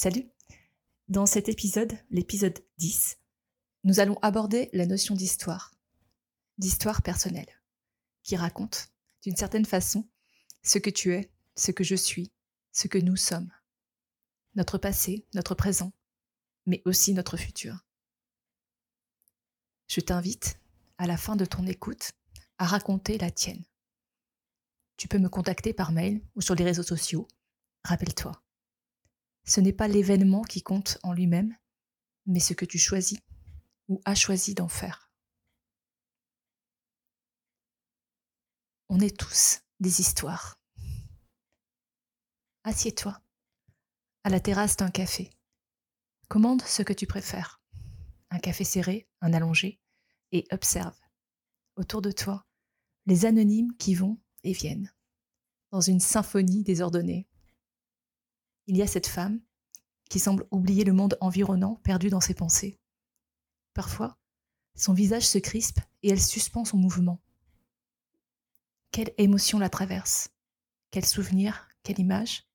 Salut Dans cet épisode, l'épisode 10, nous allons aborder la notion d'histoire, d'histoire personnelle, qui raconte, d'une certaine façon, ce que tu es, ce que je suis, ce que nous sommes, notre passé, notre présent, mais aussi notre futur. Je t'invite, à la fin de ton écoute, à raconter la tienne. Tu peux me contacter par mail ou sur les réseaux sociaux. Rappelle-toi, ce n'est pas l'événement qui compte en lui-même, mais ce que tu choisis ou as choisi d'en faire. On est tous des histoires. Assieds-toi à la terrasse d'un café. Commande ce que tu préfères. Un café serré, un allongé, et observe autour de toi les anonymes qui vont et viennent, dans une symphonie désordonnée il y a cette femme qui semble oublier le monde environnant, perdue dans ses pensées. Parfois, son visage se crispe et elle suspend son mouvement. Quelle émotion la traverse Quel souvenir Quelle image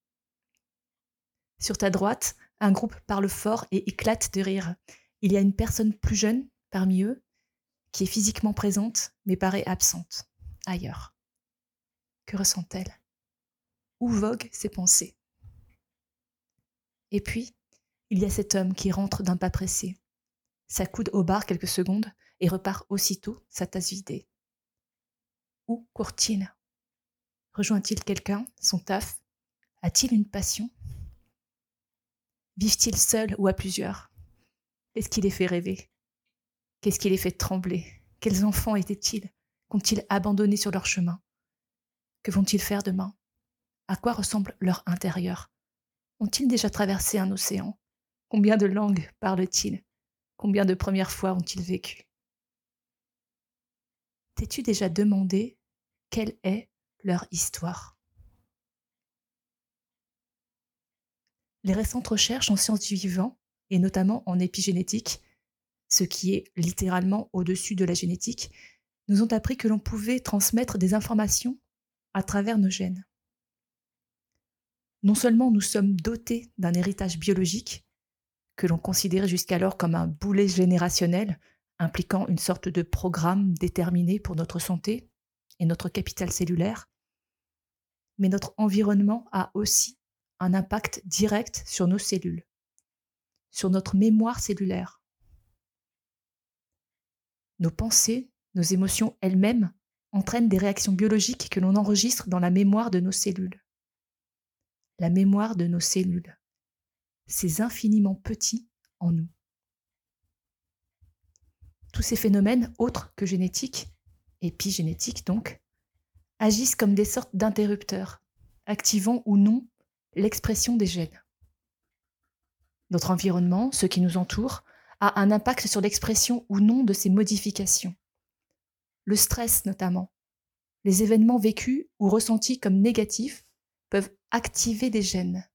Sur ta droite, un groupe parle fort et éclate de rire. Il y a une personne plus jeune parmi eux qui est physiquement présente mais paraît absente, ailleurs. Que ressent-elle? Où voguent ses pensées? Et puis, il y a cet homme qui rentre d'un pas pressé, s'accoude au bar quelques secondes et repart aussitôt, sa tasse vidée. Où court-il? Rejoint-il quelqu'un, son taf? A-t-il une passion? Vivent-ils seuls ou à plusieurs? Qu'est-ce qui les fait rêver? Qu'est-ce qui les fait trembler? Quels enfants étaient-ils? Qu'ont-ils abandonné sur leur chemin? Que vont-ils faire demain? À quoi ressemble leur intérieur? Ont-ils déjà traversé un océan? Combien de langues parlent-ils? Combien de premières fois ont-ils vécu? T'es-tu déjà demandé quelle est leur histoire? Les récentes recherches en sciences du vivant, et notamment en épigénétique, ce qui est littéralement au-dessus de la génétique, nous ont appris que l'on pouvait transmettre des informations à travers nos gènes non seulement nous sommes dotés d'un héritage biologique, que l'on considérait jusqu'alors comme un boulet générationnel, impliquant une sorte de programme déterminé pour notre santé et notre capital cellulaire, mais notre environnement a aussi un impact direct sur nos cellules, sur notre mémoire cellulaire. Nos pensées, nos émotions elles-mêmes entraînent des réactions biologiques que l'on enregistre dans la mémoire de nos cellules la mémoire de nos cellules. C'est infiniment petit en nous. Tous ces phénomènes, autres que génétiques, épigénétiques donc, agissent comme des sortes d'interrupteurs, activant ou non l'expression des gènes. Notre environnement, ce qui nous entoure, a un impact sur l'expression ou non de ces modifications. Le stress notamment, les événements vécus ou ressentis comme négatifs peuvent activer des gènes.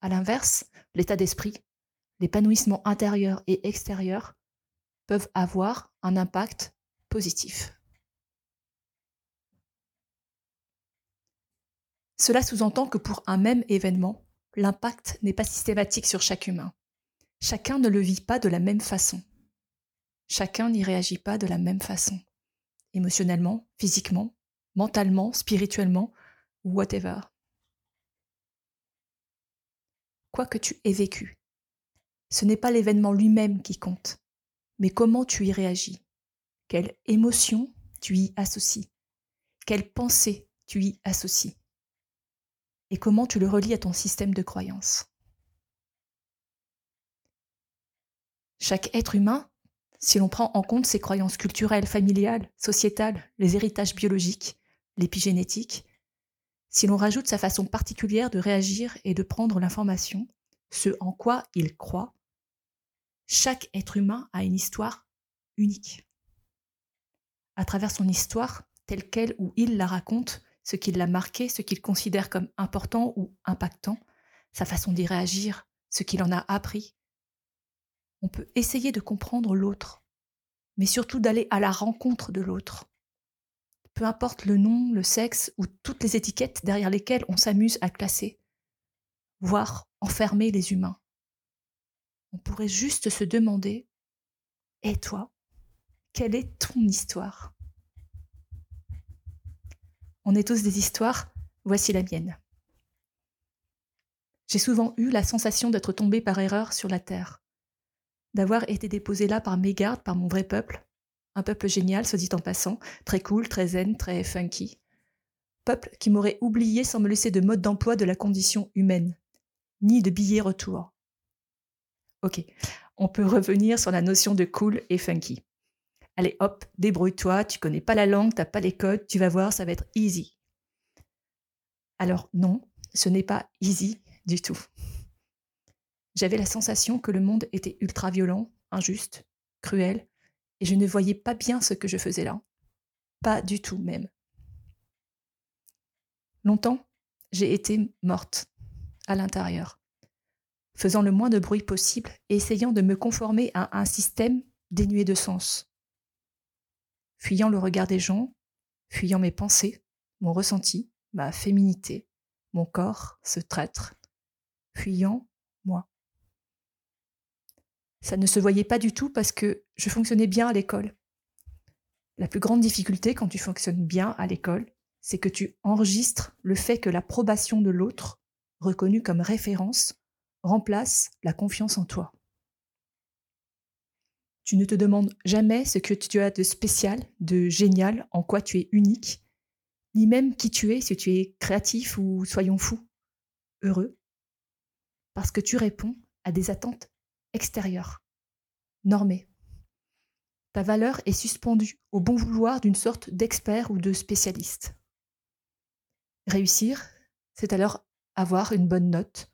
A l'inverse, l'état d'esprit, l'épanouissement intérieur et extérieur peuvent avoir un impact positif. Cela sous-entend que pour un même événement, l'impact n'est pas systématique sur chaque humain. Chacun ne le vit pas de la même façon. Chacun n'y réagit pas de la même façon. Émotionnellement, physiquement, mentalement, spirituellement, whatever. Quoi que tu aies vécu, ce n'est pas l'événement lui-même qui compte, mais comment tu y réagis, quelle émotion tu y associes, quelle pensée tu y associes, et comment tu le relis à ton système de croyance. Chaque être humain, si l'on prend en compte ses croyances culturelles, familiales, sociétales, les héritages biologiques, l'épigénétique, si l'on rajoute sa façon particulière de réagir et de prendre l'information, ce en quoi il croit, chaque être humain a une histoire unique. À travers son histoire, telle qu'elle ou il la raconte, ce qui l'a marqué, ce qu'il considère comme important ou impactant, sa façon d'y réagir, ce qu'il en a appris, on peut essayer de comprendre l'autre, mais surtout d'aller à la rencontre de l'autre, peu importe le nom, le sexe ou toutes les étiquettes derrière lesquelles on s'amuse à classer, voire enfermer les humains. On pourrait juste se demander, et toi, quelle est ton histoire? On est tous des histoires, voici la mienne. J'ai souvent eu la sensation d'être tombé par erreur sur la terre, d'avoir été déposé là par mégarde, par mon vrai peuple, un peuple génial, se dit en passant, très cool, très zen, très funky. Peuple qui m'aurait oublié sans me laisser de mode d'emploi de la condition humaine, ni de billets retour. Ok, on peut revenir sur la notion de cool et funky. Allez hop, débrouille-toi, tu connais pas la langue, t'as pas les codes, tu vas voir, ça va être easy. Alors non, ce n'est pas easy du tout. J'avais la sensation que le monde était ultra violent, injuste, cruel, et je ne voyais pas bien ce que je faisais là. Pas du tout même. Longtemps, j'ai été morte, à l'intérieur, faisant le moins de bruit possible et essayant de me conformer à un système dénué de sens. Fuyant le regard des gens, fuyant mes pensées, mon ressenti, ma féminité, mon corps, ce traître, fuyant moi. Ça ne se voyait pas du tout parce que je fonctionnais bien à l'école. La plus grande difficulté quand tu fonctionnes bien à l'école, c'est que tu enregistres le fait que l'approbation de l'autre, reconnue comme référence, remplace la confiance en toi. Tu ne te demandes jamais ce que tu as de spécial, de génial, en quoi tu es unique, ni même qui tu es, si tu es créatif ou soyons fous, heureux, parce que tu réponds à des attentes extérieures, normées. Ta valeur est suspendue au bon vouloir d'une sorte d'expert ou de spécialiste. Réussir, c'est alors avoir une bonne note.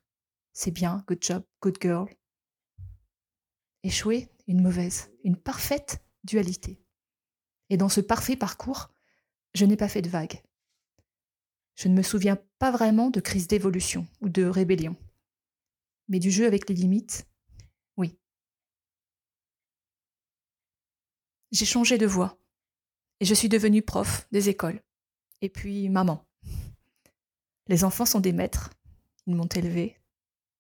C'est bien, good job, good girl. Échouer, une mauvaise, une parfaite dualité. Et dans ce parfait parcours, je n'ai pas fait de vagues. Je ne me souviens pas vraiment de crise d'évolution ou de rébellion mais du jeu avec les limites, J'ai changé de voie et je suis devenue prof des écoles et puis maman. Les enfants sont des maîtres, ils m'ont élevée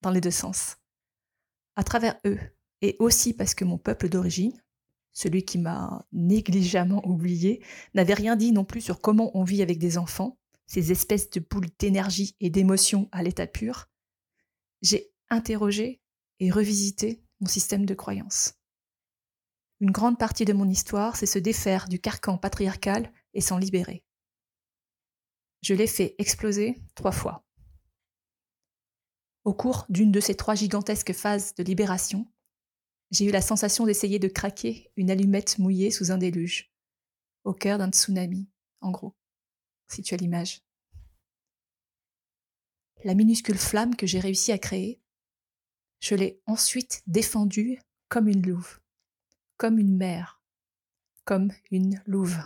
dans les deux sens. À travers eux, et aussi parce que mon peuple d'origine, celui qui m'a négligemment oublié, n'avait rien dit non plus sur comment on vit avec des enfants, ces espèces de boules d'énergie et d'émotion à l'état pur, j'ai interroger et revisiter mon système de croyances. Une grande partie de mon histoire, c'est se défaire du carcan patriarcal et s'en libérer. Je l'ai fait exploser trois fois. Au cours d'une de ces trois gigantesques phases de libération, j'ai eu la sensation d'essayer de craquer une allumette mouillée sous un déluge, au cœur d'un tsunami, en gros, si tu as l'image. La minuscule flamme que j'ai réussi à créer je l'ai ensuite défendue comme une louve, comme une mère, comme une louve.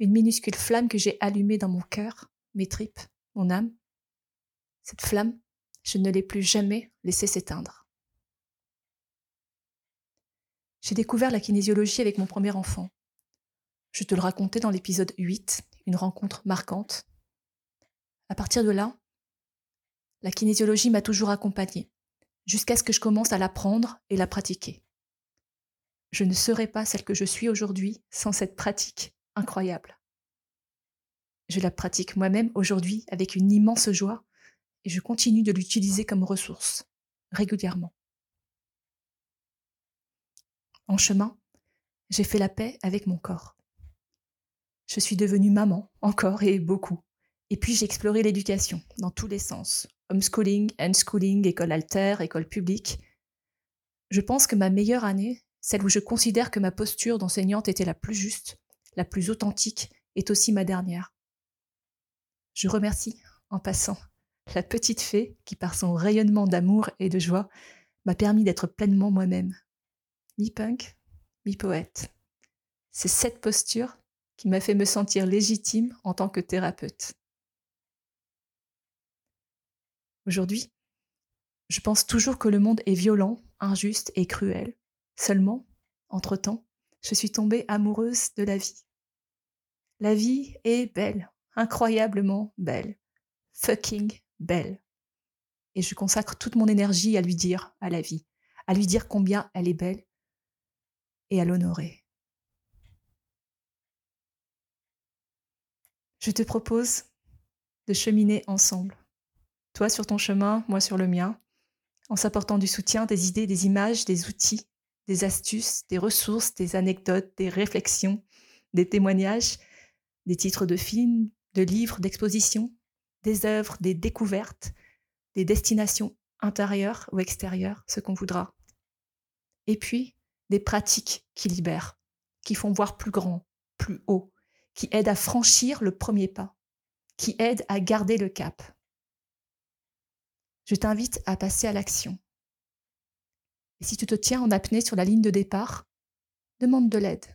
Une minuscule flamme que j'ai allumée dans mon cœur, mes tripes, mon âme. Cette flamme, je ne l'ai plus jamais laissée s'éteindre. J'ai découvert la kinésiologie avec mon premier enfant. Je te le racontais dans l'épisode 8, une rencontre marquante. À partir de là, la kinésiologie m'a toujours accompagnée, jusqu'à ce que je commence à l'apprendre et la pratiquer. Je ne serais pas celle que je suis aujourd'hui sans cette pratique incroyable. Je la pratique moi-même aujourd'hui avec une immense joie et je continue de l'utiliser comme ressource, régulièrement. En chemin, j'ai fait la paix avec mon corps. Je suis devenue maman, encore et beaucoup. Et puis j'ai exploré l'éducation, dans tous les sens, homeschooling, unschooling, école alter, école publique. Je pense que ma meilleure année, celle où je considère que ma posture d'enseignante était la plus juste, la plus authentique, est aussi ma dernière. Je remercie, en passant, la petite fée qui, par son rayonnement d'amour et de joie, m'a permis d'être pleinement moi-même. Mi-punk, mi-poète. C'est cette posture qui m'a fait me sentir légitime en tant que thérapeute. Aujourd'hui, je pense toujours que le monde est violent, injuste et cruel. Seulement, entre-temps, je suis tombée amoureuse de la vie. La vie est belle, incroyablement belle, fucking belle. et je consacre toute mon énergie à lui dire, à la vie, à lui dire combien elle est belle et à l'honorer. Je te propose de cheminer ensemble. Toi sur ton chemin, moi sur le mien, en s'apportant du soutien, des idées, des images, des outils, des astuces, des ressources, des anecdotes, des réflexions, des témoignages, des titres de films, de livres, d'expositions, des œuvres, des découvertes, des destinations intérieures ou extérieures, ce qu'on voudra. Et puis, des pratiques qui libèrent, qui font voir plus grand, plus haut, qui aident à franchir le premier pas, qui aident à garder le cap. Je t'invite à passer à l'action. Et si tu te tiens en apnée sur la ligne de départ, demande de l'aide.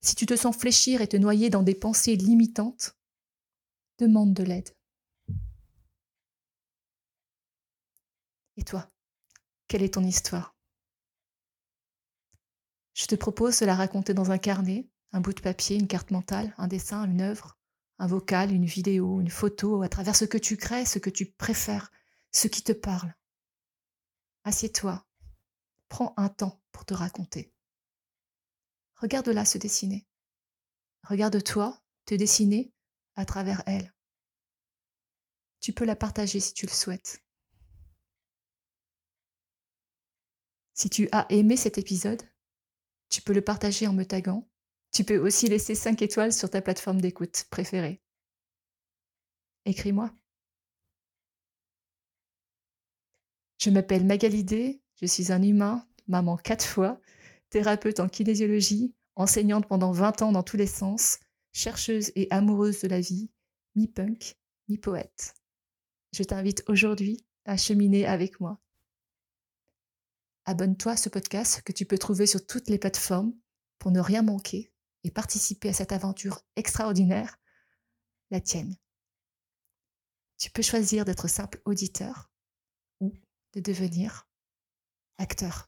Si tu te sens fléchir et te noyer dans des pensées limitantes, demande de l'aide. Et toi, quelle est ton histoire? Je te propose de la raconter dans un carnet, un bout de papier, une carte mentale, un dessin, une œuvre, un vocal, une vidéo, une photo, à travers ce que tu crées, ce que tu préfères, ce qui te parle. Assieds-toi, prends un temps pour te raconter. Regarde-la se dessiner. Regarde-toi te dessiner à travers elle. Tu peux la partager si tu le souhaites. Si tu as aimé cet épisode, tu peux le partager en me taguant. Tu peux aussi laisser 5 étoiles sur ta plateforme d'écoute préférée. Écris-moi. Je m'appelle Magalidé, je suis un humain, maman quatre fois, thérapeute en kinésiologie, enseignante pendant 20 ans dans tous les sens, chercheuse et amoureuse de la vie, mi-punk, mi-poète. Je t'invite aujourd'hui à cheminer avec moi abonne-toi à ce podcast que tu peux trouver sur toutes les plateformes pour ne rien manquer et participer à cette aventure extraordinaire, la tienne. Tu peux choisir d'être simple auditeur de devenir acteur.